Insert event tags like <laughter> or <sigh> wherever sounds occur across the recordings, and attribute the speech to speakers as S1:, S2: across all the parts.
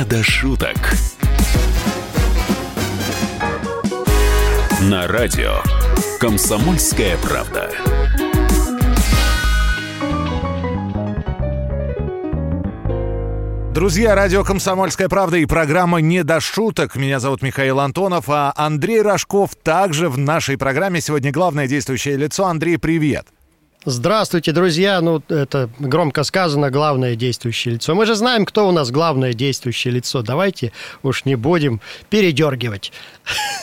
S1: «Не до шуток». На радио «Комсомольская правда».
S2: Друзья, радио «Комсомольская правда» и программа «Не до шуток». Меня зовут Михаил Антонов, а Андрей Рожков также в нашей программе сегодня главное действующее лицо. Андрей, привет.
S3: Здравствуйте, друзья. Ну, это громко сказано, главное действующее лицо. Мы же знаем, кто у нас главное действующее лицо. Давайте уж не будем передергивать.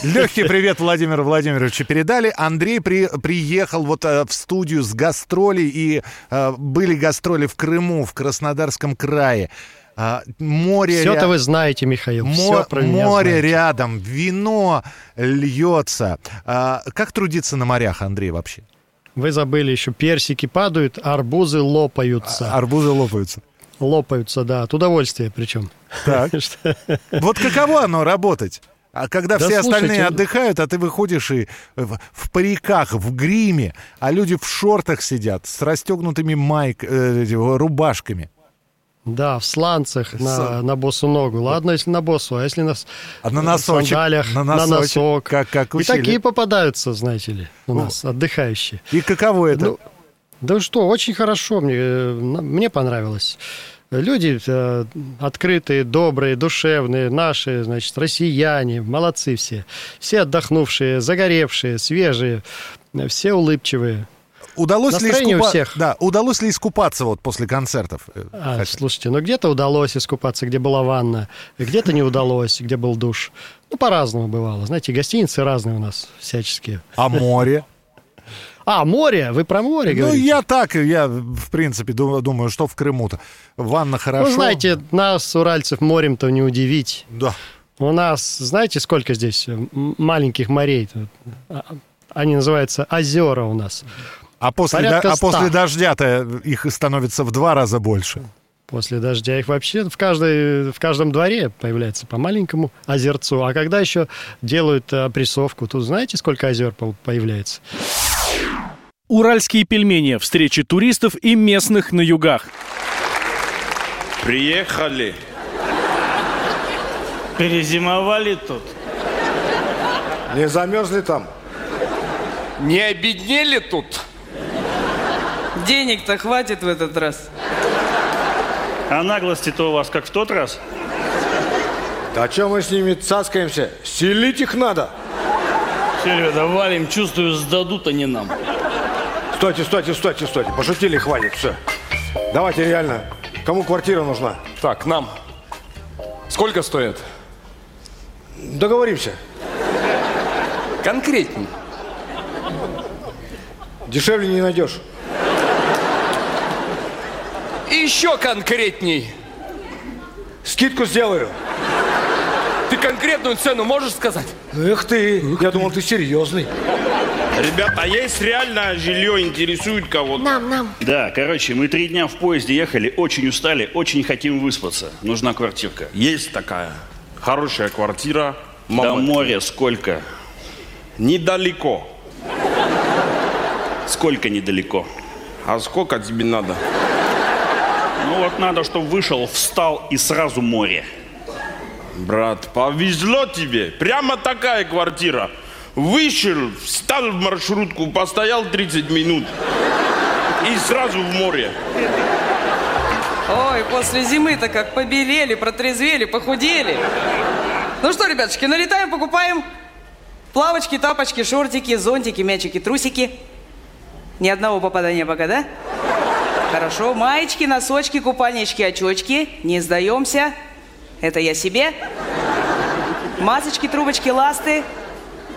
S2: Легкий привет Владимиру Владимировичу передали. Андрей при, приехал вот э, в студию с гастролей, и э, были гастроли в Крыму, в Краснодарском крае. А, море
S3: Все-то ря... вы знаете, Михаил.
S2: Мо...
S3: Все про меня
S2: море
S3: знаете.
S2: рядом, вино льется. А, как трудиться на морях, Андрей, вообще?
S3: Вы забыли еще, персики падают, арбузы лопаются.
S2: А, арбузы лопаются.
S3: Лопаются, да, от удовольствия причем.
S2: Так. <laughs> Вот каково оно работать? А когда
S3: Да
S2: все остальные
S3: слушайте,
S2: отдыхают, а ты выходишь и в, в париках, в гриме, а люди в шортах сидят с расстегнутыми майк, э, рубашками.
S3: Да, в сланцах на, на босу ногу. Ладно, если на босу, а если на,
S2: А на носочек?
S3: сандалиях,
S2: на,
S3: на,
S2: носочек,
S3: носок.
S2: Как, как
S3: И
S2: учили.
S3: такие попадаются, знаете ли, у нас, отдыхающие.
S2: И каково это?
S3: Ну, да что, очень хорошо, мне, э, на- мне понравилось. Люди э, открытые, добрые, душевные, наши, значит, россияне, молодцы все. Все отдохнувшие, загоревшие, свежие, э, все улыбчивые.
S2: Удалось ли
S3: настроение у
S2: искупа-
S3: всех.
S2: Да, удалось ли искупаться вот после концертов? Э,
S3: А,
S2: хотя-
S3: слушайте, ну где-то удалось искупаться, где была ванна, где-то не удалось, где был душ. Ну, по-разному бывало. Знаете, гостиницы разные у нас всяческие.
S2: А море?
S3: А, море? Вы про море
S2: Ну,
S3: говорите?
S2: я так, я, в принципе, ду- думаю, что в Крыму-то. Ванна хорошо.
S3: Ну, знаете, нас, уральцев, морем-то не удивить.
S2: Да.
S3: У нас, знаете, сколько здесь маленьких морей? А- Они называются озера у нас.
S2: А после, да- а после дождя-то их становится в два раза больше.
S3: После дождя их вообще в, каждой, в каждом дворе появляется по маленькому озерцу. А когда еще делают э, опрессовку, тут знаете, сколько озер по- появляется?
S4: Уральские пельмени. Встречи туристов и местных на югах.
S5: Приехали.
S6: Перезимовали тут.
S7: Не замерзли там?
S5: Не обеднели тут?
S8: Денег-то хватит в этот раз.
S6: А наглости-то у вас как в тот раз?
S7: Да что мы с ними цаскаемся? Селить их надо.
S6: Серега, валим, чувствую, сдадут они нам.
S7: Стойте, стойте, стойте, стойте. Пошутили, хватит, все. Давайте реально. Кому квартира нужна?
S5: Так, нам. Сколько стоит?
S7: Договоримся.
S5: Конкретней.
S7: Дешевле не найдешь.
S5: И еще конкретней.
S7: Скидку сделаю.
S5: Ты конкретную цену можешь сказать?
S7: Эх ты, я думал, ты серьезный.
S9: Ребята, а есть реально жилье, интересует кого-то?
S10: Нам, нам.
S6: Да, короче, мы три дня в поезде ехали, очень устали, очень хотим выспаться. Нужна квартирка.
S9: Есть такая. Хорошая квартира.
S6: До
S9: Мама.
S6: моря сколько?
S9: Недалеко.
S6: Сколько недалеко?
S9: А сколько тебе надо?
S6: Вот надо, чтобы вышел, встал и сразу море.
S9: Брат, повезло тебе. Прямо такая квартира. Вышел, встал в маршрутку, постоял 30 минут. И сразу в море.
S8: Ой, после зимы-то как побелели, протрезвели, похудели. Ну что, ребятушки, налетаем, покупаем плавочки, тапочки, шортики, зонтики, мячики, трусики. Ни одного попадания пока, да? Хорошо, маечки, носочки, купальнички, очочки. Не сдаемся. Это я себе. Масочки, трубочки, ласты.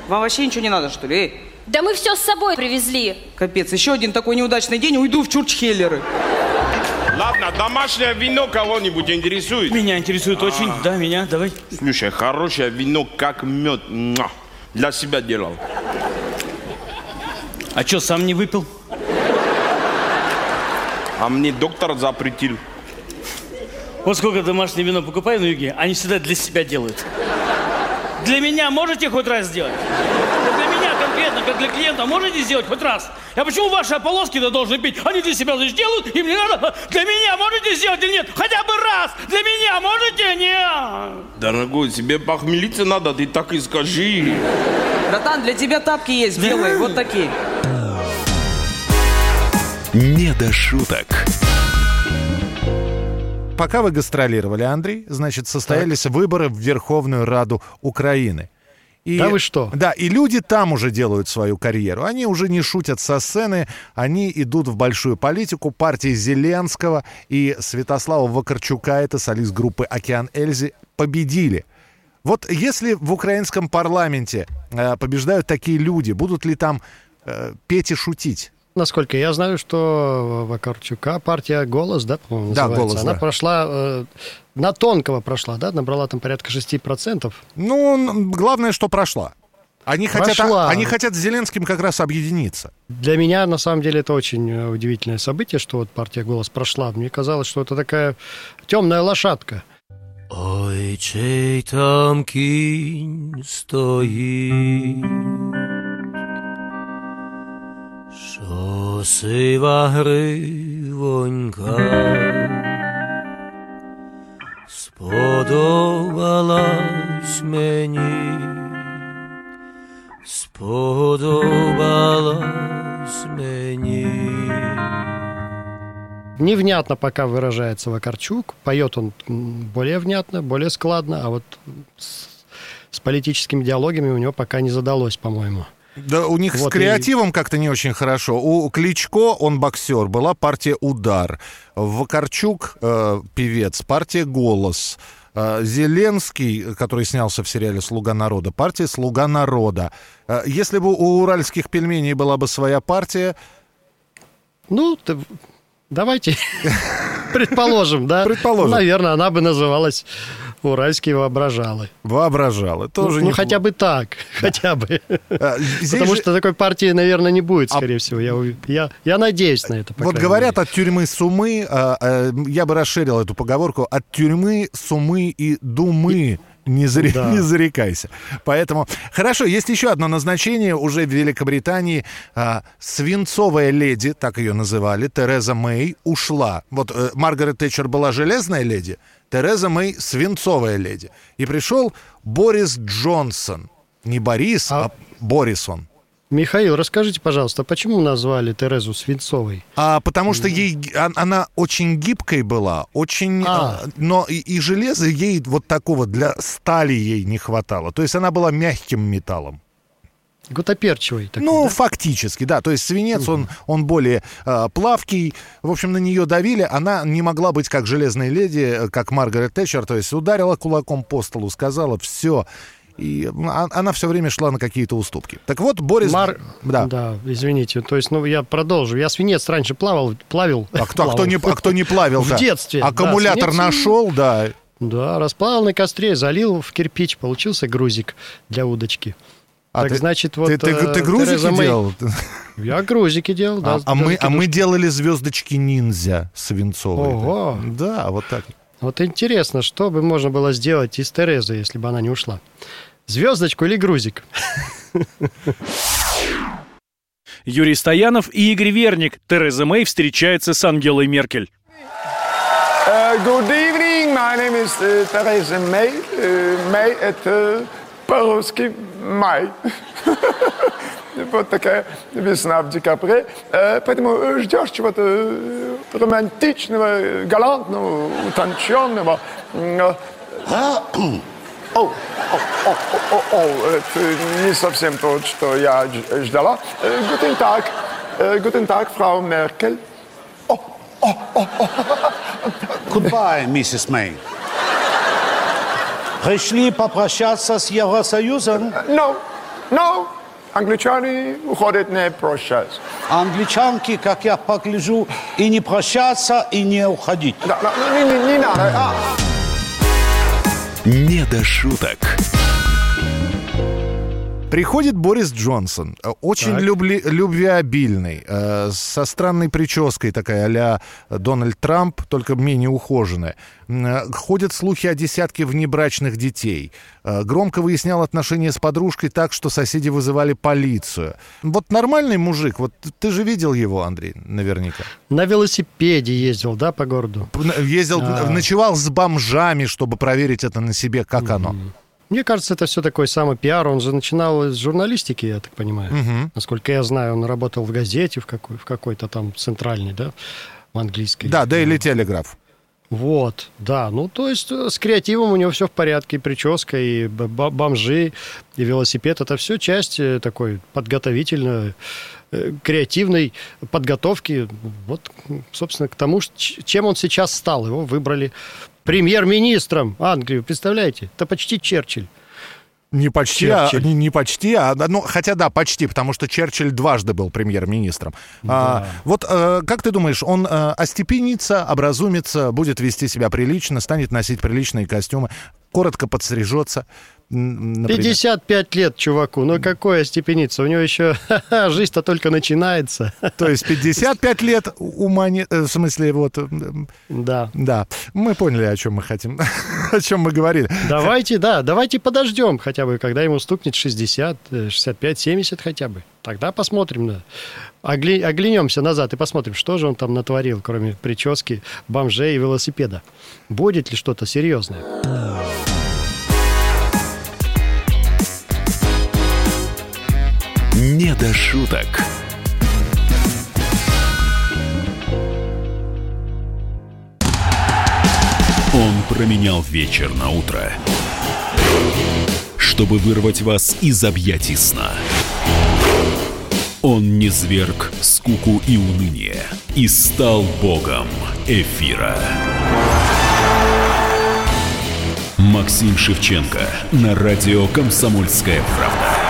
S8: Вам вообще ничего не надо, что ли? Эй,
S10: Да мы все с собой привезли.
S8: капец, еще один такой неудачный день, уйду в чурчхеллеры.
S9: Ладно, домашнее вино кого-нибудь интересует?
S6: Меня интересует очень. Да, меня, давай.
S9: Слушай, хорошее вино, как мед. Муа. Для себя делал.
S6: А что, сам не выпил?
S9: А мне доктор запретил.
S6: Вот сколько домашнее вино покупаю на юге, они всегда для себя делают. Для меня можете хоть раз сделать? Для меня конкретно.
S11: как для клиента, можете сделать хоть раз? А почему ваши ополоски-то должны пить? Они для себя значит делают, им не надо. Для меня можете сделать или нет? Хотя бы раз! Для меня можете? Нет!
S9: Дорогой, тебе похмелиться надо, ты так и скажи.
S8: Братан, для тебя тапки есть белые, вот такие.
S1: Не до шуток.
S2: Пока вы гастролировали, Андрей, значит, состоялись выборы в Верховную Раду Украины. И,
S3: Да вы что?
S2: Да, и люди там уже делают свою карьеру. Они уже не шутят со сцены, они идут в большую политику. Партии Зеленского и Святослава Вакарчука, это солист группы «Океан Эльзи», победили. Вот если в украинском парламенте э, побеждают такие люди, будут ли там э, петь и шутить?
S3: Насколько я знаю, что Вакарчука партия «Голос», да, по-моему,
S2: Да,
S3: называется,
S2: «Голос»,
S3: она
S2: да.
S3: прошла, э, на тонкого прошла, да, набрала там порядка 6%.
S2: Ну, главное, что прошла. Они хотят,
S3: Прошла.
S2: они хотят с Зеленским как раз объединиться.
S3: Для меня, на самом деле, это очень э, удивительное событие, что вот партия «Голос» прошла. Мне казалось, что это такая темная лошадка.
S12: Ой, чей там кінь стоїть, що сива гривонька сподобалась мені, сподобалась мені.
S3: Невнятно пока выражается Вакарчук. Поет он более внятно, более складно, а вот с, с политическими диалогами у него пока не задалось, по-моему.
S2: Да, у них с
S3: Вот и-
S2: креативом как-то не очень хорошо. У Кличко, он боксер, была партия «Удар». Вакарчук, э, певец, партия «Голос». Э, Зеленский, который снялся в сериале «Слуга народа», партия «Слуга народа». Э, Если бы у уральских пельменей была бы своя партия,
S3: Ну, т- давайте <laughs> предположим, да?
S2: Предположим.
S3: Наверное, она бы называлась «Уральские воображалы».
S2: воображала. Тоже
S3: ну,
S2: не...
S3: хотя бы так, хотя бы.
S2: Здесь
S3: Потому
S2: же-
S3: что такой партии, наверное, не будет,
S2: А-
S3: скорее всего. Я, я, я надеюсь на это.
S2: Вот говорят от тюрьмы Сумы, э, э, я бы расширил эту поговорку, от тюрьмы Сумы и Думы. Не, заре-
S3: Да.
S2: не зарекайся. Поэтому, хорошо, есть еще одно назначение уже в Великобритании. А, свинцовая леди, так ее называли, Тереза Мэй, ушла. Вот э, Маргарет Тэтчер была железная леди, Тереза Мэй свинцовая леди. И пришел Борис Джонсон. Не Борис, а,
S3: А-
S2: Борис он.
S3: Михаил, расскажите, пожалуйста, почему назвали Терезу Свинцовой?
S2: А, потому что ей а- она очень гибкой была, очень,
S3: А.
S2: а, но и, и железа ей вот такого для стали ей не хватало. То есть она была мягким металлом.
S3: Гутоперчивой. такой,
S2: ну,
S3: да?
S2: фактически, да. То есть свинец, он, он более а, плавкий. В общем, на нее давили. Она не могла быть как железная леди, э, как Маргарет Тэтчер. То есть ударила кулаком по столу, сказала все. И а- она все время шла на какие-то уступки. Так вот, Борис...
S3: Мар-
S2: Да.
S3: Да, извините. То есть, ну, я продолжу. Я свинец раньше плавал, плавил.
S2: А кто, а кто
S3: плавал.
S2: не, а кто не плавил <laughs>
S3: В детстве.
S2: Аккумулятор нашел, да.
S3: Да, расплавил на костре, залил в кирпич, получился грузик для удочки.
S2: А
S3: так
S2: ты-
S3: значит, вот...
S2: ты, ты,
S3: э,
S2: ты грузики
S3: Тереза Мэй-
S2: делал?
S3: Я грузики делал, да.
S2: а, а мы, а мы делали звездочки ниндзя свинцовые.
S3: Ого.
S2: Да, вот так.
S3: Вот интересно, что бы можно было сделать из Терезы, если бы она не ушла? Звездочку или грузик? <laughs>
S4: Юрий Стоянов и Игорь Верник. Тереза Мэй встречается с Ангелой Меркель.
S13: Uh, good evening, my name is uh, Theresa May. Uh, May это по-русски май. <laughs> Вот такая весна в декабре. Э, Поэтому э, ждешь чего-то э, романтичного, галантного, утонченного. Э, О, о, о, о, о, это не совсем то, что я ждала. Э, Guten Tag, Э, guten Tag, Frau Merkel.
S14: Goodbye, миссис Мэй. Пришли попрощаться с Евросоюзом?
S13: No, no. Англичане уходят не прощаться.
S14: Англичанки, как я погляжу, и не прощаться, и не уходить.
S13: Да, да, не, не- не надо. А,
S1: Не до шуток.
S2: Приходит Борис Джонсон, э, очень
S3: Так.
S2: любли- любвеобильный, э, со странной прической такая а Дональд Трамп, только менее ухоженная. Э, Ходят слухи о десятке внебрачных детей. Э, Громко выяснял отношения с подружкой так, что соседи вызывали полицию. Вот нормальный мужик, вот ты же видел его, Андрей, наверняка.
S3: На велосипеде ездил, да, по городу?
S2: Ездил,
S3: А.
S2: ночевал с бомжами, чтобы проверить это на себе, как оно.
S3: Мне кажется, это все такой самый пиар. Он же начинал из журналистики, я так понимаю.
S2: Мгм.
S3: Насколько я знаю, он работал в газете в, какой, в какой-то там центральной, да, в английской.
S2: Да, Daily Telegraph.
S3: Вот, да. Ну, то есть э, с креативом у него все в порядке. И прическа, и бомжи, и велосипед. Это все часть э, такой подготовительной, э, креативной подготовки. Вот, собственно, к тому, чем он сейчас стал. Его выбрали премьер-министром Англии. Представляете? Это почти Черчилль.
S2: Не почти, а, не, не почти, а ну, хотя да, почти, потому что Черчилль дважды был премьер-министром. А, вот э, как ты думаешь, он э, остепенится, образумится, будет вести себя прилично, станет носить приличные костюмы, коротко подстрижется? Например?
S3: 55 лет чуваку. Ну, какое степеница? У него еще <laughs> жизнь-то только начинается. <laughs>
S2: То есть 55 лет ума не... э, В смысле, вот... э,
S3: Да.
S2: Да, мы поняли, о чем мы хотим, <laughs> о чем мы говорили.
S3: Давайте, да, давайте подождем хотя бы, когда ему стукнет 60, э, 65, 70 хотя бы. Тогда посмотрим, да. Огли- оглянемся назад и посмотрим, что же он там натворил, кроме прически, бомжей и велосипеда. Будет ли что-то серьезное?
S1: «Не до шуток». Он променял вечер на утро, чтобы вырвать вас из объятий сна. Он не зверг скуку и уныние и стал богом эфира. Максим Шевченко на радио «Комсомольская правда».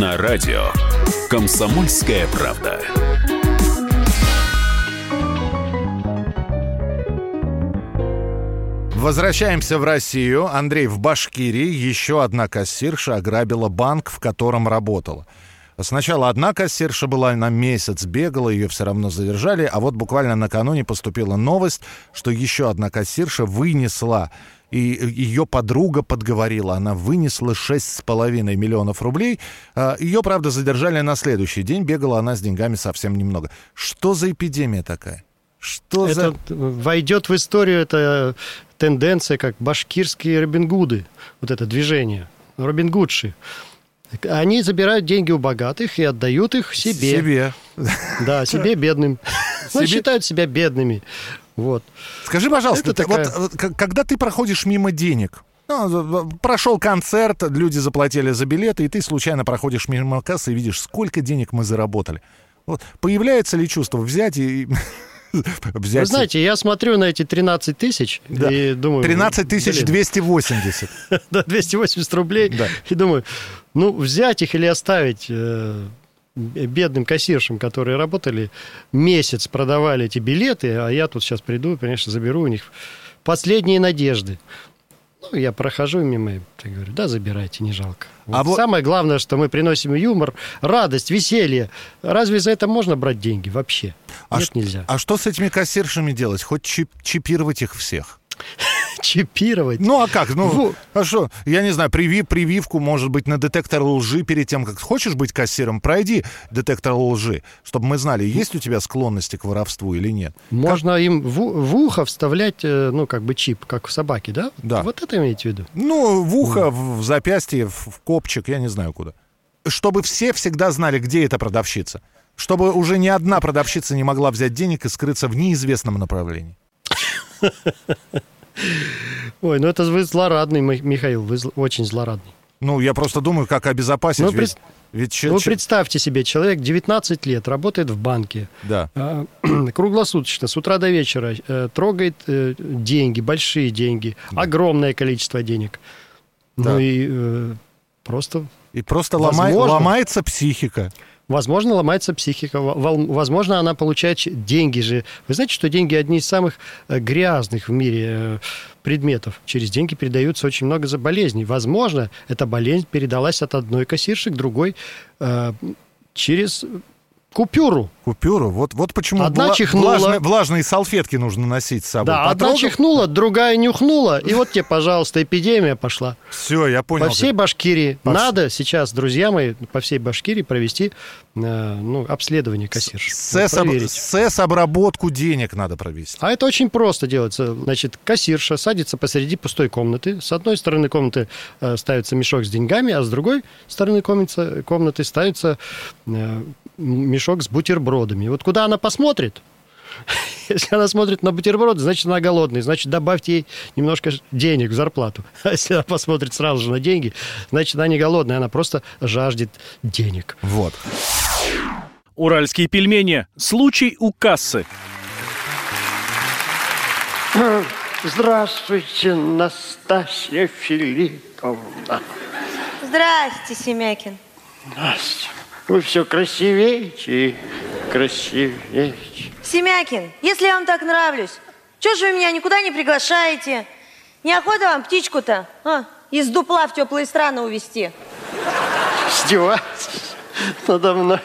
S1: На радио «Комсомольская правда».
S2: Возвращаемся в Россию. Андрей, в Башкирии еще одна кассирша ограбила банк, в котором работала. Сначала одна кассирша была на месяц, бегала, ее все равно задержали, а вот буквально накануне поступила новость, что еще одна кассирша вынесла, и ее подруга подговорила, она вынесла 6,5 миллионов рублей. А, Ее, правда, задержали на следующий день, бегала она с деньгами совсем немного. Что за эпидемия такая? Что за...
S3: Это войдет в историю эта тенденция, как башкирские Робингуды, вот это движение, Робингудши. Они забирают деньги у богатых и отдают их себе.
S2: Себе.
S3: Да, себе бедным. Ну,
S2: Себе-
S3: считают себя бедными. Вот.
S2: Скажи, пожалуйста,
S3: Это такая-
S2: вот к- когда ты проходишь мимо денег, ну, прошел концерт, люди заплатили за билеты, и ты случайно проходишь мимо кассы и видишь, сколько денег мы заработали. Вот, появляется ли чувство взять и... <laughs> взять
S3: Вы знаете, я смотрю на эти 13 тысяч
S2: Да.
S3: и думаю...
S2: 13 тысяч
S3: блин,
S2: 280. <laughs>
S3: Да, 280 рублей.
S2: Да.
S3: И думаю, ну, взять их или оставить э, бедным кассиршам, которые работали месяц, продавали эти билеты, а я тут сейчас приду, конечно, заберу у них последние надежды. Ну, я прохожу мимо, и говорю, да, забирайте, не жалко. Вот
S2: А вот-
S3: Самое главное, что мы приносим юмор, радость, веселье. Разве за это можно брать деньги вообще?
S2: А
S3: Нет,
S2: ш-
S3: нельзя.
S2: А что с этими кассиршами делать? Хоть чип- чипировать их всех? <laughs> <laughs>
S3: Чипировать.
S2: Ну а как? Ну,
S3: Во-
S2: а что? Я не знаю, приви, прививку, может быть, на детектор лжи перед тем, как хочешь быть кассиром, пройди детектор лжи, чтобы мы знали, есть у тебя склонности к воровству или нет.
S3: Можно им в, в ухо вставлять, э, ну, как бы чип, как в собаке, да?
S2: Да.
S3: Вот это имеете в виду?
S2: Ну, в ухо, в, в запястье, в, в копчик, я не знаю куда. Чтобы все всегда знали, где эта продавщица. Чтобы уже ни одна продавщица не могла взять денег и скрыться в неизвестном направлении. <laughs>
S3: Ой, ну это вы злорадный, Ми- Михаил, вы очень злорадный.
S2: Ну, я просто думаю, как обезопасить.
S3: Ну,
S2: ведь, ведь че- че-
S3: представьте себе, человек 19 лет, работает в банке,
S2: Да.
S3: а, <clears throat> круглосуточно, с утра до вечера, э, трогает э, деньги, большие деньги, огромное количество денег.
S2: Да.
S3: Ну и э, просто...
S2: И просто ломай- ломается психика.
S3: Возможно, ломается психика. Возможно, она получает деньги же. Вы знаете, что деньги одни из самых э, грязных в мире э, предметов. Через деньги передаются очень много за. Возможно, эта болезнь передалась от одной кассирши к другой э, через купюру.
S2: Купюру. Вот, вот почему
S3: Одна
S2: вла-
S3: чихнула.
S2: влажные, влажные салфетки нужно носить с собой.
S3: Да, одна
S2: Потрогал?
S3: чихнула, другая нюхнула, и вот тебе, пожалуйста, эпидемия пошла.
S2: Все, я понял.
S3: По всей Башкирии.
S2: По
S3: Надо сейчас, друзья мои, по всей Башкирии провести э, ну, обследование кассирш.
S2: Сэс-
S3: проверить.
S2: Сэс-обработку денег надо провести.
S3: А это очень просто делается. Значит, кассирша садится посреди пустой комнаты. С одной стороны комнаты э, ставится мешок с деньгами, а с другой стороны комнаты, комнаты ставится э, мешок с бутербродами. И вот куда она посмотрит, <laughs> если она смотрит на бутерброды, значит, она голодная. Значит, добавьте ей немножко денег в зарплату. <laughs> А если она посмотрит сразу же на деньги, значит, она не голодная, она просто жаждет денег.
S2: Вот.
S4: Уральские пельмени. Случай у кассы.
S15: Здравствуйте, Настасья Филипповна.
S16: Здрасте, Семякин.
S15: Настя, вы все красивеете и красивеете.
S16: Семякин, если я вам так нравлюсь, чего же вы меня никуда не приглашаете? Неохота вам птичку-то а, из дупла в теплые страны увезти?
S15: Издеваетесь надо мной.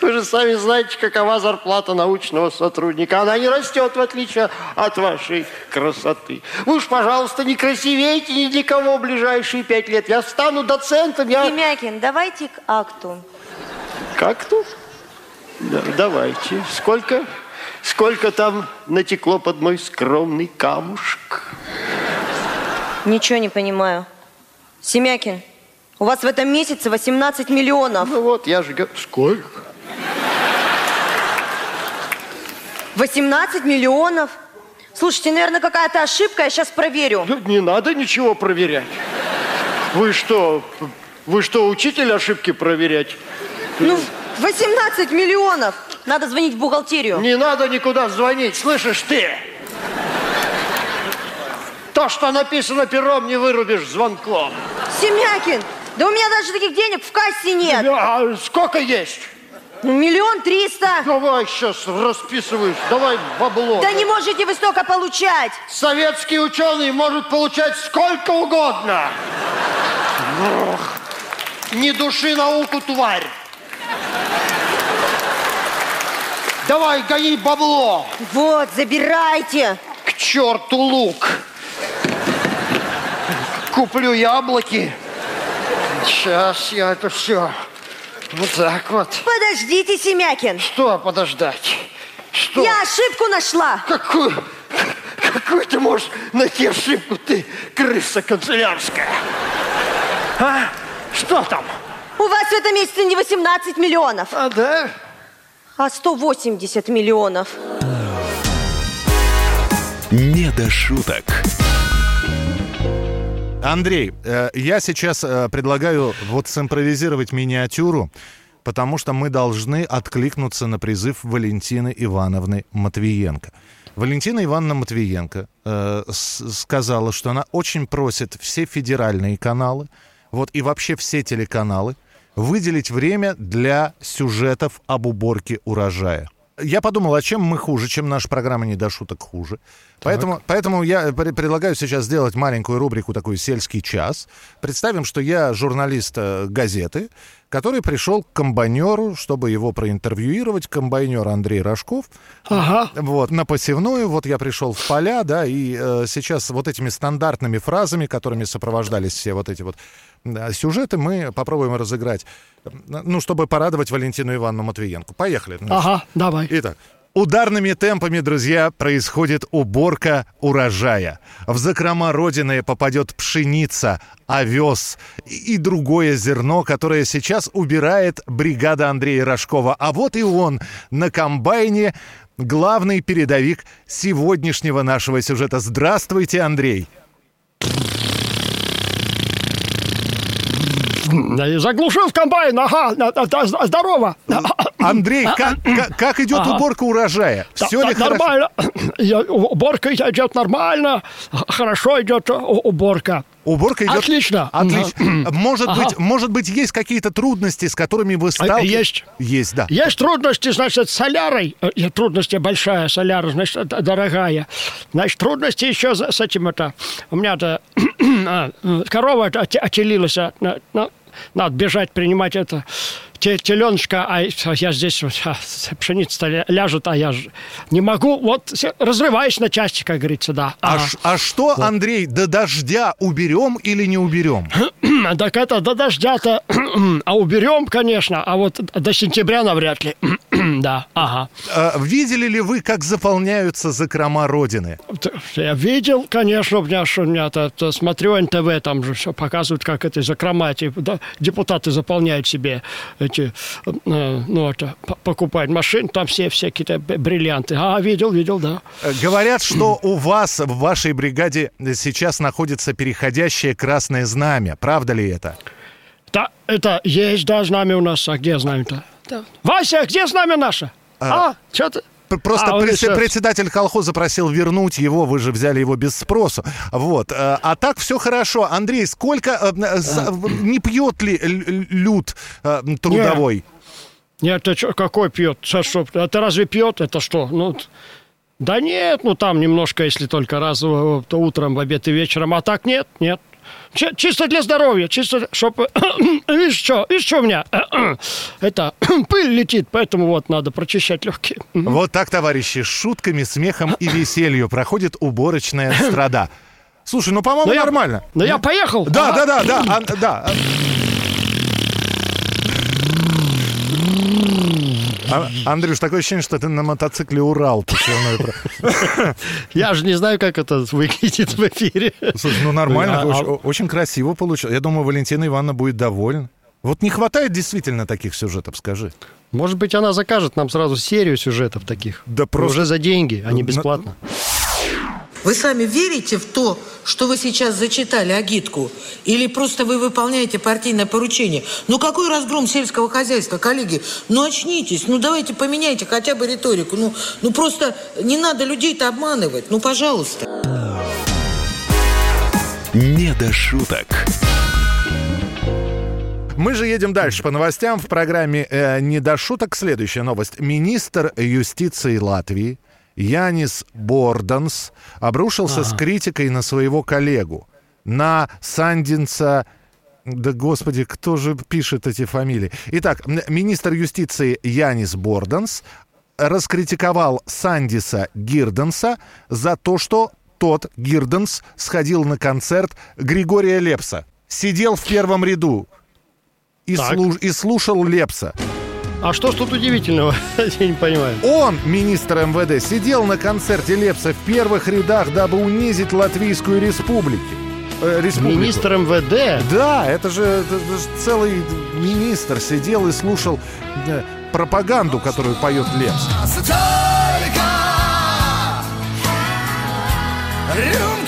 S15: Вы же сами знаете, какова зарплата научного сотрудника. Она не растет, в отличие от вашей красоты. Вы уж, пожалуйста, не красивейте ни для кого в ближайшие пять лет. Я стану доцентом, я...
S16: Семякин, давайте к акту.
S15: Как тут? Да, давайте. Сколько? Сколько там натекло под мой скромный камушек?
S16: Ничего не понимаю. Семякин, у вас в этом месяце 18 миллионов.
S15: Ну вот, я же говорю, сколько?
S16: 18 миллионов? Слушайте, наверное, какая-то ошибка, я сейчас проверю.
S15: Не надо ничего проверять. Вы что, вы что, учитель ошибки проверять?
S16: Ну, 18 миллионов. Надо звонить в бухгалтерию.
S15: Не надо никуда звонить, слышишь ты? То, что написано пером, не вырубишь звонком.
S16: Семякин, да у меня даже таких денег в кассе нет.
S15: А сколько есть?
S16: Ну, Миллион триста.
S15: Давай сейчас расписываюсь, давай бабло.
S16: Да не можете вы столько получать.
S15: Советский ученый может получать сколько угодно. Не души науку, тварь. Давай, гони бабло.
S16: Вот, забирайте.
S15: К черту лук. Куплю яблоки. Сейчас я это все. Вот так вот.
S16: Подождите, Семякин.
S15: Что подождать? Что?
S16: Я ошибку нашла.
S15: Какую? Какую ты можешь найти ошибку, ты крыса канцелярская? А? Что там?
S16: У вас в этом месяце не 18 миллионов.
S15: А, да?
S16: А 180 миллионов.
S1: Не до шуток.
S2: Андрей, э, я сейчас э, предлагаю вот симпровизировать миниатюру, потому что мы должны откликнуться на призыв Валентины Ивановны Матвиенко. Валентина Ивановна Матвиенко э, сказала, что она очень просит все федеральные каналы, вот и вообще все телеканалы выделить время для сюжетов об уборке урожая. Я подумал, а чем мы хуже, чем наша программа «Не до шуток» хуже. Поэтому, поэтому я пре- предлагаю сейчас сделать маленькую рубрику, такой «Сельский час». Представим, что я журналист э, газеты, который пришел к комбайнеру, чтобы его проинтервьюировать. Комбайнер Андрей Рожков.
S3: Ага.
S2: Вот, на посевную. Вот я пришел в поля, да, и э, сейчас вот этими стандартными фразами, которыми сопровождались все вот эти вот сюжеты, мы попробуем разыграть, ну, чтобы порадовать Валентину Ивановну Матвиенко. Поехали. значит.
S3: Ага, давай.
S2: Итак, ударными темпами, друзья, происходит уборка урожая. В закрома Родины попадет пшеница, овес и другое зерно, которое сейчас убирает бригада Андрея Рожкова. А вот и он на комбайне, главный передовик сегодняшнего нашего сюжета. Здравствуйте, Андрей.
S3: Заглушил комбайн, ага, на- на- здорово.
S2: Андрей, как, как- как идет
S3: Ага.
S2: уборка урожая?
S3: Да,
S2: Все
S3: да,
S2: ли хорошо?
S3: нормально. <coughs> Уборка идет нормально. Хорошо идет у- уборка.
S2: Уборка идет...
S3: Отлично.
S2: Отлично. Может
S3: Ага.
S2: быть, может быть, есть какие-то трудности, с которыми вы
S3: А,
S2: сталкиваетесь?
S3: Есть.
S2: Есть, да.
S3: Есть трудности, значит, с солярой. Э, Трудности большая, соляра, значит, дорогая. Значит, трудности еще с этим это... У меня-то <coughs> а, э, корова это оте- отелилась. а, на- на- Надо бежать, принимать это теленочка, а я здесь вот, а, пшеница ля- ляжет, а я же не могу. Вот разрываюсь на части, как говорится, да.
S2: А,
S3: Ага.
S2: ш- а что, Андрей, до дождя уберем или не уберем? <clears throat>
S3: Так это до дождя-то, <clears throat> а уберем, конечно, а вот до сентября навряд ли. <clears throat> Да, ага.
S2: А, Видели ли вы, как заполняются закрома Родины?
S3: Я видел, конечно, у меня, что у меня то, то смотрю НТВ, там же все показывают, как это закрома, эти, да, депутаты заполняют себе эти, э, ну, это, п- покупают машины, там все всякие бриллианты. А, видел, видел, да.
S2: Говорят, что у вас в вашей бригаде сейчас находится переходящее красное знамя. Правда ли это?
S3: Да, это есть, да, знамя у нас. А где знамя-то? Вася, где знамя наше? А, что ты?
S2: Просто
S3: А, сейчас.
S2: председатель колхоза просил вернуть его, вы же взяли его без спросу. Вот. э, А так все хорошо. Андрей, сколько э, э, не пьет ли люд трудовой?
S3: Нет, ты чё, какой пьет? Что, это разве пьет? Это что? Ну, да нет, ну там немножко, если только раз то утром, в обед и вечером. А так нет, нет. Чи- чисто для здоровья, чисто, чтобы... <coughs> видишь, что, видишь, что у меня? <coughs> это, <coughs> пыль летит, поэтому вот надо прочищать легкие.
S2: Вот так, товарищи, с шутками, смехом и веселью проходит уборочная страда. Слушай, ну, по-моему,
S3: я-
S2: нормально.
S3: Ну, я поехал.
S2: Да,
S3: Ага.
S2: да, да, да, Ан- да. А- Андрюш, такое ощущение, что ты на мотоцикле Урал <laughs>
S3: Я же не знаю, как это выглядит в эфире.
S2: Слушай, ну нормально,
S3: А-
S2: очень,
S3: а-
S2: очень красиво получилось. Я думаю, Валентина Ивановна будет довольна. Вот не хватает действительно таких сюжетов, скажи.
S3: Может быть, она закажет нам сразу серию сюжетов таких.
S2: Да просто-
S3: Уже за деньги, а не
S2: На-
S3: бесплатно.
S17: Вы сами верите в то, что вы сейчас зачитали агитку? Или просто вы выполняете партийное поручение? Ну какой разгром сельского хозяйства, коллеги? Ну очнитесь, ну давайте поменяйте хотя бы риторику. Ну, ну просто не надо людей-то обманывать. Ну пожалуйста.
S1: Не до шуток.
S2: Мы же едем дальше по новостям в программе э, «Не до шуток». Следующая новость. Министр юстиции Латвии Янис Борданс обрушился с
S3: Ага.
S2: критикой на своего коллегу, на Сандинца... Да, господи, кто же пишет эти фамилии? Итак, министр юстиции Янис Борданс раскритиковал Сандиса Гирденса за то, что тот, Гирденс, сходил на концерт Григория Лепса. Сидел в первом ряду и, слуш- и слушал Лепса.
S3: А что ж тут удивительного? <laughs> Я не понимаю.
S2: Он, министр МВД, сидел на концерте Лепса в первых рядах, дабы унизить Латвийскую республику. Э, республику.
S3: Министр МВД?
S2: Да, это же, это же целый министр сидел и слушал э, пропаганду, которую поет Лепс.
S18: Рюмка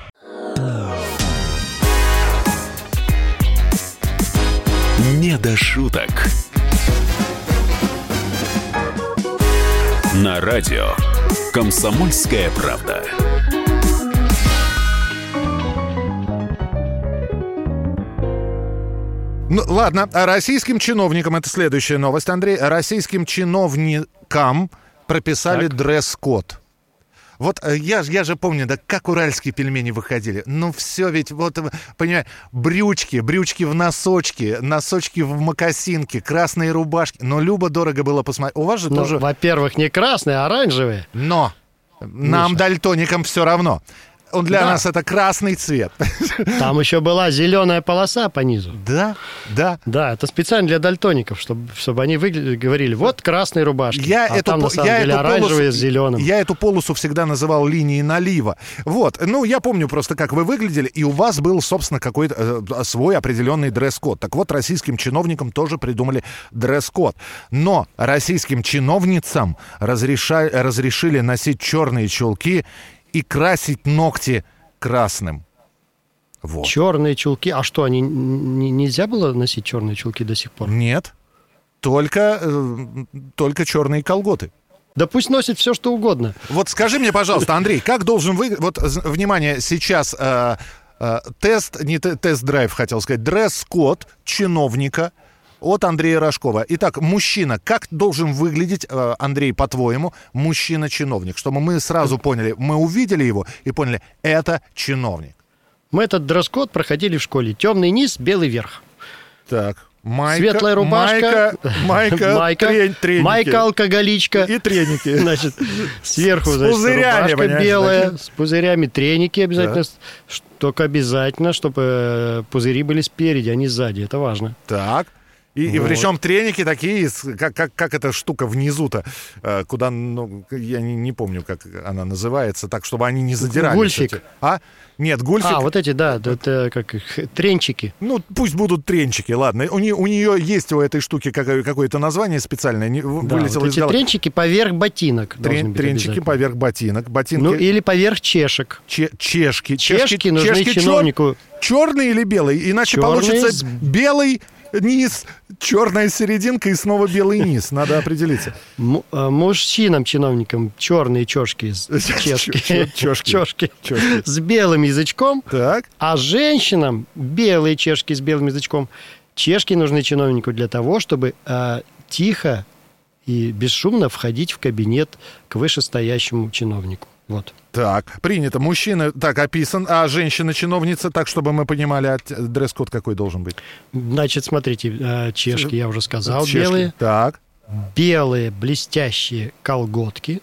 S1: Шуток. На радио «Комсомольская правда».
S2: Ну, ладно, а российским чиновникам, это следующая новость, Андрей, российским чиновникам прописали дресс-код. Вот э, я, я же помню, да как уральские пельмени выходили. Ну все ведь, вот, э, понимаешь, брючки, брючки в носочки, носочки в мокасинке, красные рубашки. Но любо-дорого было посмотреть. У вас же
S3: Ну,
S2: тоже...
S3: Во-первых, не красные, а оранжевые.
S2: Но нам, дальтоникам, все равно. Он для
S3: Да.
S2: нас это красный цвет. <laughs>
S3: Там еще была зеленая полоса по низу.
S2: Да, да.
S3: Да, это специально для дальтоников, чтобы, чтобы они выгля- говорили, вот красные рубашки,
S2: Я
S3: а
S2: эту,
S3: там на самом
S2: я
S3: деле оранжевые
S2: полосу-
S3: с зеленым.
S2: Я эту полосу всегда называл линией налива. Вот. Ну, я помню просто, как вы выглядели, и у вас был, собственно, какой-то э, свой определенный дресс-код. Так вот, российским чиновникам тоже придумали дресс-код. Но российским чиновницам разреша- разрешили носить черные чулки и красить ногти красным. Вот.
S3: Черные чулки. А что, они нельзя было носить черные чулки до сих пор?
S2: Нет. Только, э, только черные колготы.
S3: Да пусть носит все, что угодно.
S2: Вот скажи мне, пожалуйста, Андрей, как должен вы... Вот, внимание, сейчас э, э, тест, не те- тест-драйв, хотел сказать, дресс-код чиновника от Андрея Рожкова. Итак, мужчина, как должен выглядеть, э, Андрей, по-твоему, мужчина-чиновник? Чтобы мы сразу поняли, мы увидели его и поняли, это чиновник.
S3: Мы этот дресс-код проходили в школе. Темный низ, белый верх.
S2: Так, майка,
S3: Светлая рубашка,
S2: майка, майка, <laughs>
S3: майка,
S2: трен- треники.
S3: майка алкоголичка.
S2: И треники. <laughs>
S3: Значит, сверху,
S2: С
S3: значит,
S2: пузырями,
S3: рубашка белая,
S2: такие.
S3: с пузырями, треники обязательно.
S2: Да.
S3: Только обязательно, чтобы э, пузыри были спереди, а не сзади. Это важно.
S2: Так. И, и
S3: Вот.
S2: причем треники такие, как, как, как эта штука внизу-то, э, куда, ну, я не, не помню, как она называется, так, чтобы они не задирались.
S3: Гульфик.
S2: эти. А? Нет, гульфик.
S3: А, вот эти, да, это как их, тренчики.
S2: Ну, пусть будут тренчики, ладно. У, не- у нее есть у этой штуки какое- какое-то название специальное, не,
S3: Да,
S2: вылетело
S3: вот
S2: из
S3: эти
S2: головы.
S3: тренчики поверх ботинок
S2: Трен- тренчики поверх ботинок. Ботинки...
S3: Ну, или поверх чешек.
S2: Че- чешки.
S3: Чешки нужны
S2: чешки чер-
S3: чиновнику.
S2: Черные или белые? Иначе
S3: Черные
S2: получится
S3: с-
S2: белый низ, черная серединка и снова белый низ. Надо определиться.
S3: М- э, мужчинам, чиновникам, черные чешки <laughs> Чешки. с белым язычком,
S2: Так.
S3: а женщинам белые чешки с белым язычком. Чешки нужны чиновнику для того, чтобы э, тихо и бесшумно входить в кабинет к вышестоящему чиновнику. Вот.
S2: Так, принято. Мужчина так описан, а женщина-чиновница, так, чтобы мы понимали, а дресс-код какой должен быть?
S3: Значит, смотрите, э, чешки, я уже сказал,
S2: Чешки.
S3: белые.
S2: Так,
S3: Белые блестящие колготки.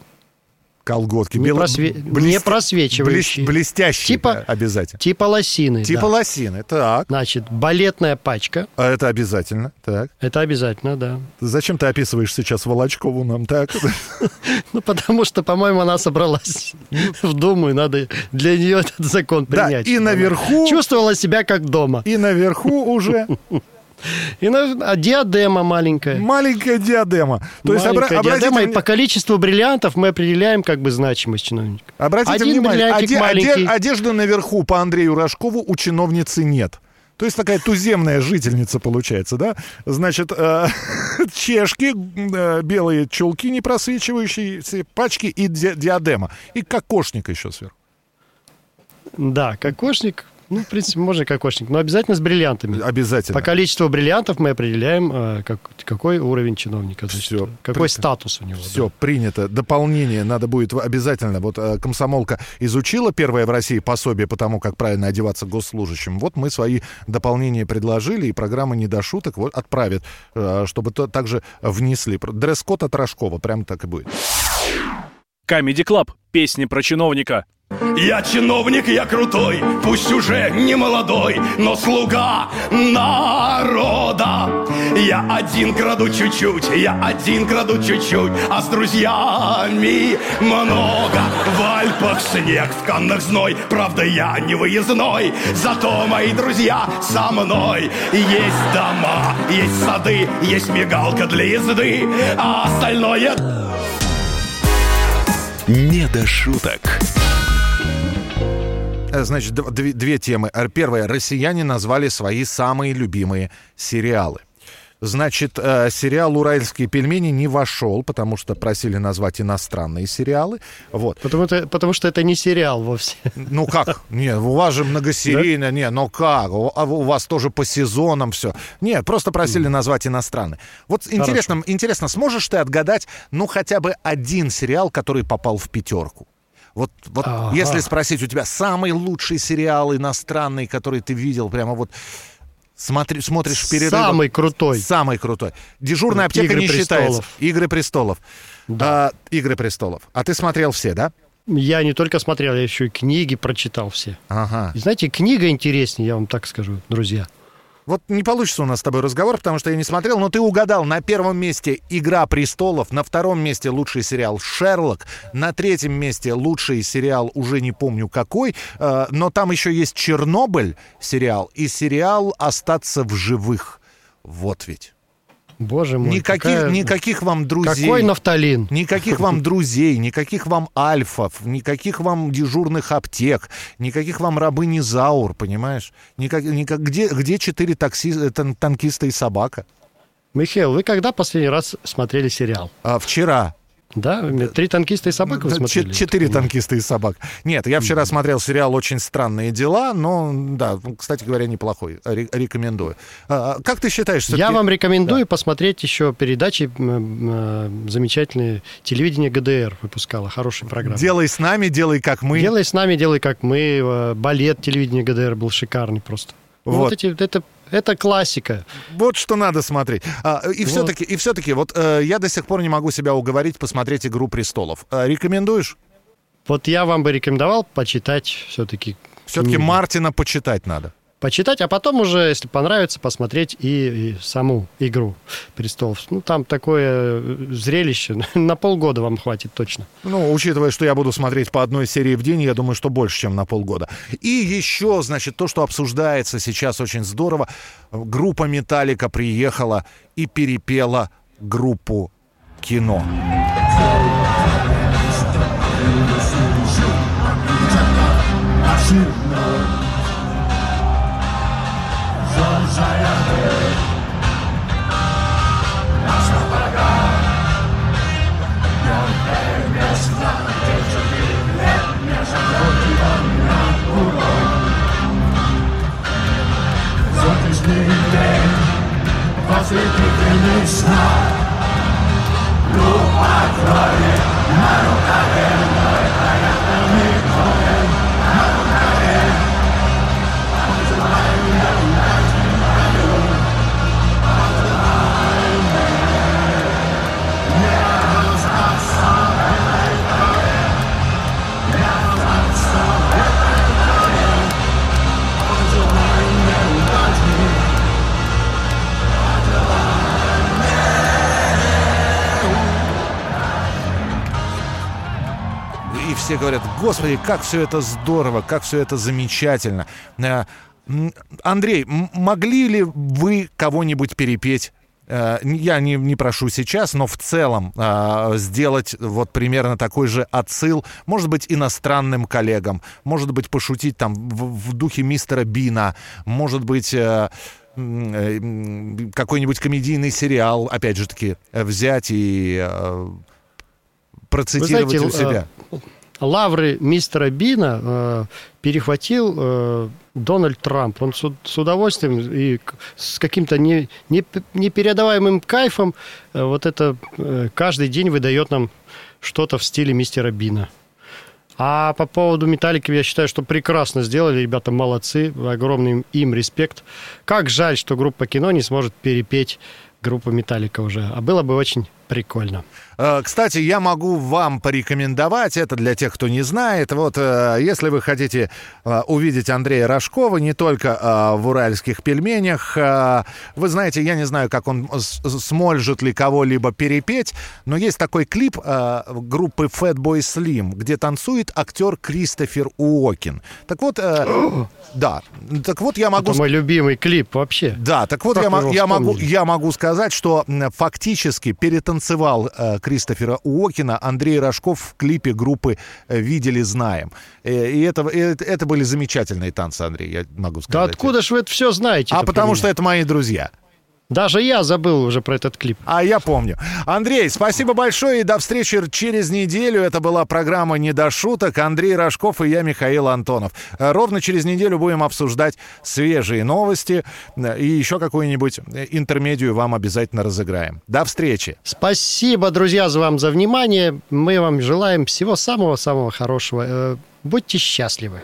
S2: Колготки.
S3: Не, просве-
S2: блест-
S3: не просвечивающие.
S2: блес- блестящие
S3: Типа-
S2: да, обязательно.
S3: Типа лосины.
S2: Типа
S3: да.
S2: лосины, так.
S3: Значит, балетная пачка.
S2: А это обязательно, так.
S3: Это обязательно, да.
S2: Зачем ты описываешь сейчас Волочкову нам так? <laughs>
S3: Ну, потому что, по-моему, она собралась в Думу, и надо для нее этот закон
S2: Да,
S3: принять.
S2: и
S3: чтобы она
S2: наверху-
S3: Чувствовала себя как дома.
S2: И наверху уже <laughs>
S3: И а диадема маленькая.
S2: маленькая диадема. То есть обра-
S3: Маленькая
S2: обратите
S3: диадема, и по количеству бриллиантов мы определяем как бы значимость чиновника.
S2: Обратите
S3: Один
S2: внимание, оде-
S3: маленький.
S2: оде- одежды наверху по Андрею Рожкову у чиновницы нет. То есть такая туземная жительница получается, да? Значит, э, <laughs> чешки, э, белые чулки не просвечивающие, пачки и ди- диадема. И кокошник еще сверху.
S3: Да, кокошник. Ну, в принципе, можно кокошник, но обязательно с бриллиантами.
S2: Обязательно.
S3: По количеству бриллиантов мы определяем, э, как, какой уровень чиновника, значит,
S2: Всё,
S3: какой
S2: при-
S3: статус у него.
S2: Все,
S3: да.
S2: принято. Дополнение надо будет обязательно. Вот э, комсомолка изучила первое в России пособие по тому, как правильно одеваться госслужащим. Вот мы свои дополнения предложили, и программа «Не до шуток» вот отправит, э, чтобы то также внесли. Дресс-код от Рожкова, прям так и будет.
S4: Comedy Club. Песни про чиновника.
S18: Я чиновник, я крутой, пусть уже не молодой, но слуга народа. Я один краду чуть-чуть, я один краду чуть-чуть, а с друзьями много. В Альпах снег, в Каннах зной, правда я не выездной, зато мои друзья со мной. Есть дома, есть сады, есть мигалка для езды, а остальное...
S1: Не до шуток.
S2: Э, Значит, две, две темы. Э, Первая. Россияне назвали свои самые любимые сериалы. Значит, э, сериал «Уральские пельмени» не вошел, потому что просили назвать иностранные сериалы. Вот.
S3: Потому, это- потому что это не сериал вовсе.
S2: Ну как? Нет, у вас же многосерийно. Не, ну как? У, а у вас тоже по сезонам все. Нет, просто просили назвать иностранные. Вот интересно, интересно, сможешь ты отгадать, ну, хотя бы один сериал, который попал в пятерку? Вот, вот
S3: Ага.
S2: если спросить у тебя самый лучший сериал иностранный, который ты видел, прямо вот смотри, смотришь в перерывах.
S3: Самый крутой.
S2: Самый крутой. Дежурная аптека
S3: «Игры
S2: не
S3: престолов».
S2: считается. Игры престолов. А, Игры престолов. А ты смотрел все, да?
S3: Я не только смотрел, я еще и книги прочитал все.
S2: Ага.
S3: И знаете, книга интереснее, я вам так скажу, друзья.
S2: Вот не получится у нас с тобой разговор, потому что я не смотрел, но ты угадал. На первом месте «Игра престолов», на втором месте лучший сериал «Шерлок», на третьем месте лучший сериал, уже не помню какой, э, но там еще есть «Чернобыль» сериал и сериал «Остаться в живых». Вот ведь.
S3: Боже мой.
S2: Никаких,
S3: какая-
S2: никаких вам друзей.
S3: Какой нафталин.
S2: Никаких вам друзей, никаких вам альфов, никаких вам дежурных аптек, никаких вам рабыни Заур, понимаешь? Никак, никак, где, где четыре такси, э, тан- танкиста и собака?
S3: Михаил, вы когда последний раз смотрели сериал?
S2: А, вчера.
S3: Да? Три танкиста и собака вы
S2: Да,
S3: смотрели?
S2: чет- Четыре танкиста и собак. Нет, я вчера смотрел сериал «Очень странные дела», но, да, кстати говоря, неплохой. Ре- рекомендую. А, а, как ты считаешь?
S3: Я вам рекомендую посмотреть еще передачи м, замечательные. Телевидение ГДР выпускало, хорошая программа.
S2: Делай с нами, делай как мы.
S3: Делай с нами, делай как мы. Э, Балет телевидения ГДР был шикарный просто.
S2: Вот.
S3: Вот, эти, это, это классика.
S2: Вот что надо смотреть. А, и
S3: Вот.
S2: все-таки, и все-таки, вот э, я до сих пор не могу себя уговорить посмотреть «Игру престолов». А, рекомендуешь?
S3: Вот я вам бы рекомендовал почитать все-таки.
S2: Все-таки Мартина почитать надо.
S3: Почитать, а потом уже, если понравится, посмотреть и, и саму игру престолов. Ну, там такое э, зрелище. <laughs> На полгода вам хватит точно.
S2: Ну, учитывая, что я буду смотреть по одной серии в день, я думаю, что больше, чем на полгода. И еще, значит, то, что обсуждается сейчас очень здорово. Группа «Металлика» приехала и перепела группу «Кино». Nigdy, was ich nigdy nie znał господи, как все это здорово, как все это замечательно. Э, Андрей, могли ли вы кого-нибудь перепеть? Э, Я не, не прошу сейчас, но в целом э, сделать вот примерно такой же отсыл, может быть, иностранным коллегам, может быть, пошутить там в, в духе мистера Бина, может быть, э, э, какой-нибудь комедийный сериал, опять же таки, взять и э, процитировать
S3: Вы
S2: у
S3: знаете,
S2: себя.
S3: э, лавры мистера Бина э, перехватил э, Дональд Трамп. Он с, с удовольствием и с каким-то не, не- непередаваемым кайфом э, вот это э, каждый день выдает нам что-то в стиле мистера Бина. А по поводу Металлики, я считаю, что прекрасно сделали. Ребята молодцы. Огромный им респект. Как жаль, что группа кино не сможет перепеть группу Металлика уже. А было бы очень прикольно.
S2: Э, Кстати, я могу вам порекомендовать, это для тех, кто не знает, вот э, если вы хотите э, увидеть Андрея Рожкова не только в уральских пельменях, вы знаете, я не знаю, как он сможет ли кого-либо перепеть, но есть такой клип группы Fatboy Slim, где танцует актер Кристофер Уокин. Так вот, <gasps> да, так вот я могу...
S3: Это мой любимый клип вообще.
S2: Да, так вот я, я могу, я могу сказать, что фактически перетанцевал э, Кристофера Уокина Андрей Рожков в клипе группы э, «Видели, знаем». Э, и это, и это, были замечательные танцы, Андрей, я могу
S3: Да
S2: сказать.
S3: откуда же вы это все знаете?
S2: а потому что это мои друзья.
S3: Даже я забыл уже про этот клип.
S2: А я помню. Андрей, спасибо большое и до встречи через неделю. Это была программа «Не до шуток». Андрей Рожков и я, Михаил Антонов. Э, Ровно через неделю будем обсуждать свежие новости э, и еще какую-нибудь э, интермедию вам обязательно разыграем. До встречи.
S3: Спасибо, друзья, за вам за внимание. Мы вам желаем всего самого-самого хорошего. Будьте счастливы.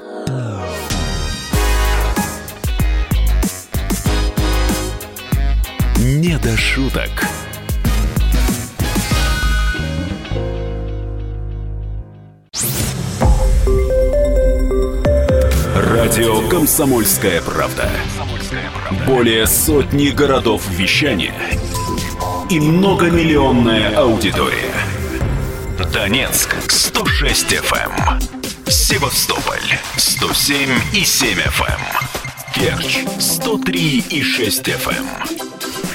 S1: «Не до шуток». Радио «Комсомольская правда». Более сотни городов вещания и многомиллионная аудитория. Донецк 106 FM, Севастополь 107 и 7 FM, Керчь 103 и 6 FM,